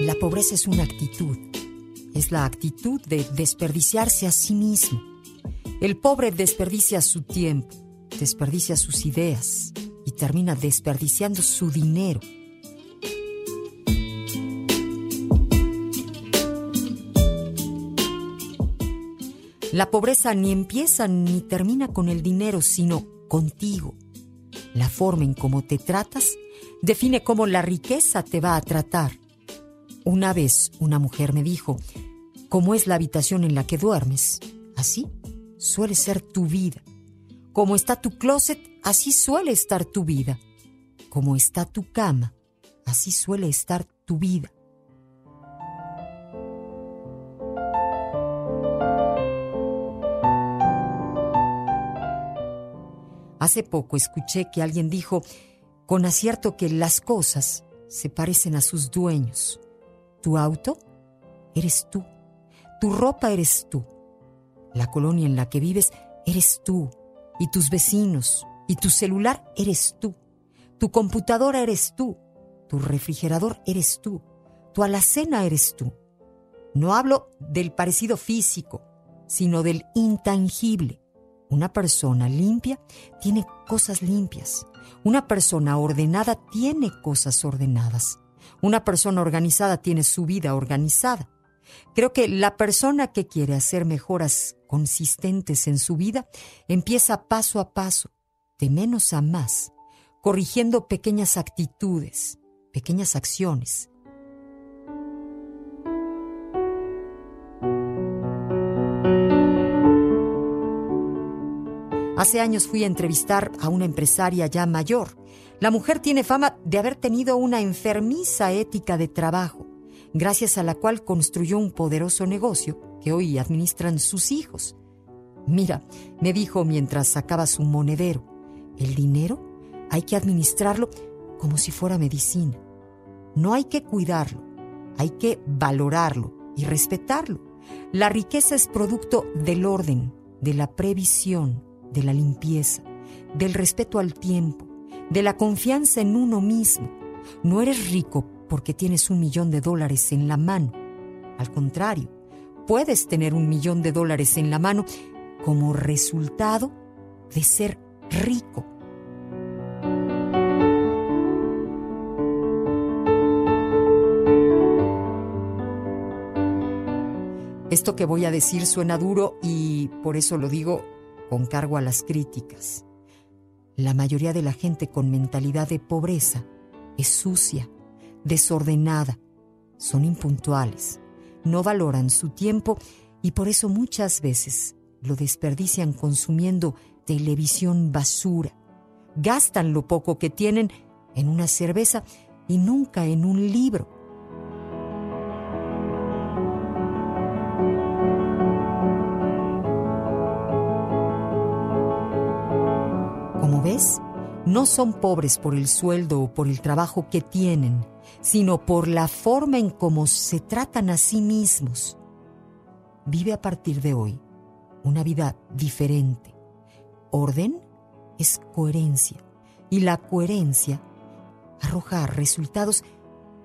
La pobreza es una actitud. Es la actitud de desperdiciarse a sí mismo. El pobre desperdicia su tiempo, desperdicia sus ideas y termina desperdiciando su dinero. La pobreza ni empieza ni termina con el dinero, sino contigo. La forma en cómo te tratas define cómo la riqueza te va a tratar. Una vez una mujer me dijo, ¿cómo es la habitación en la que duermes? Así suele ser tu vida. Como está tu closet, así suele estar tu vida. Como está tu cama, así suele estar tu vida. Hace poco escuché que alguien dijo con acierto que las cosas se parecen a sus dueños. Tu auto eres tú. Tu ropa eres tú. La colonia en la que vives eres tú. Y tus vecinos. Y tu celular eres tú. Tu computadora eres tú. Tu refrigerador eres tú. Tu alacena eres tú. No hablo del parecido físico, sino del intangible. Una persona limpia tiene cosas limpias. Una persona ordenada tiene cosas ordenadas. Una persona organizada tiene su vida organizada. Creo que la persona que quiere hacer mejoras consistentes en su vida empieza paso a paso, de menos a más, corrigiendo pequeñas actitudes, pequeñas acciones, Hace años fui a entrevistar a una empresaria ya mayor. La mujer tiene fama de haber tenido una enfermiza ética de trabajo, gracias a la cual construyó un poderoso negocio que hoy administran sus hijos. Mira, me dijo mientras sacaba su monedero, el dinero hay que administrarlo como si fuera medicina. No hay que cuidarlo, hay que valorarlo y respetarlo. La riqueza es producto del orden, de la previsión, de la limpieza, del respeto al tiempo, de la confianza en uno mismo. No eres rico porque tienes un millón de dólares en la mano. Al contrario, puedes tener un millón de dólares en la mano como resultado de ser rico. Esto que voy a decir suena duro y por eso lo digo con cargo a las críticas. La mayoría de la gente con mentalidad de pobreza es sucia, desordenada, son impuntuales, no valoran su tiempo y por eso muchas veces lo desperdician consumiendo televisión basura. Gastan lo poco que tienen en una cerveza y nunca en un libro. No son pobres por el sueldo o por el trabajo que tienen, sino por la forma en cómo se tratan a sí mismos. Vive a partir de hoy una vida diferente. Orden es coherencia y la coherencia arroja resultados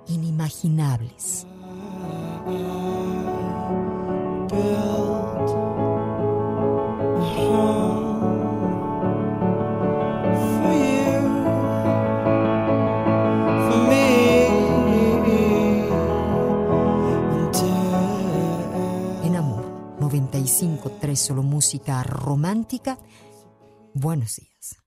inimaginables. Solo música romántica. Buenos días.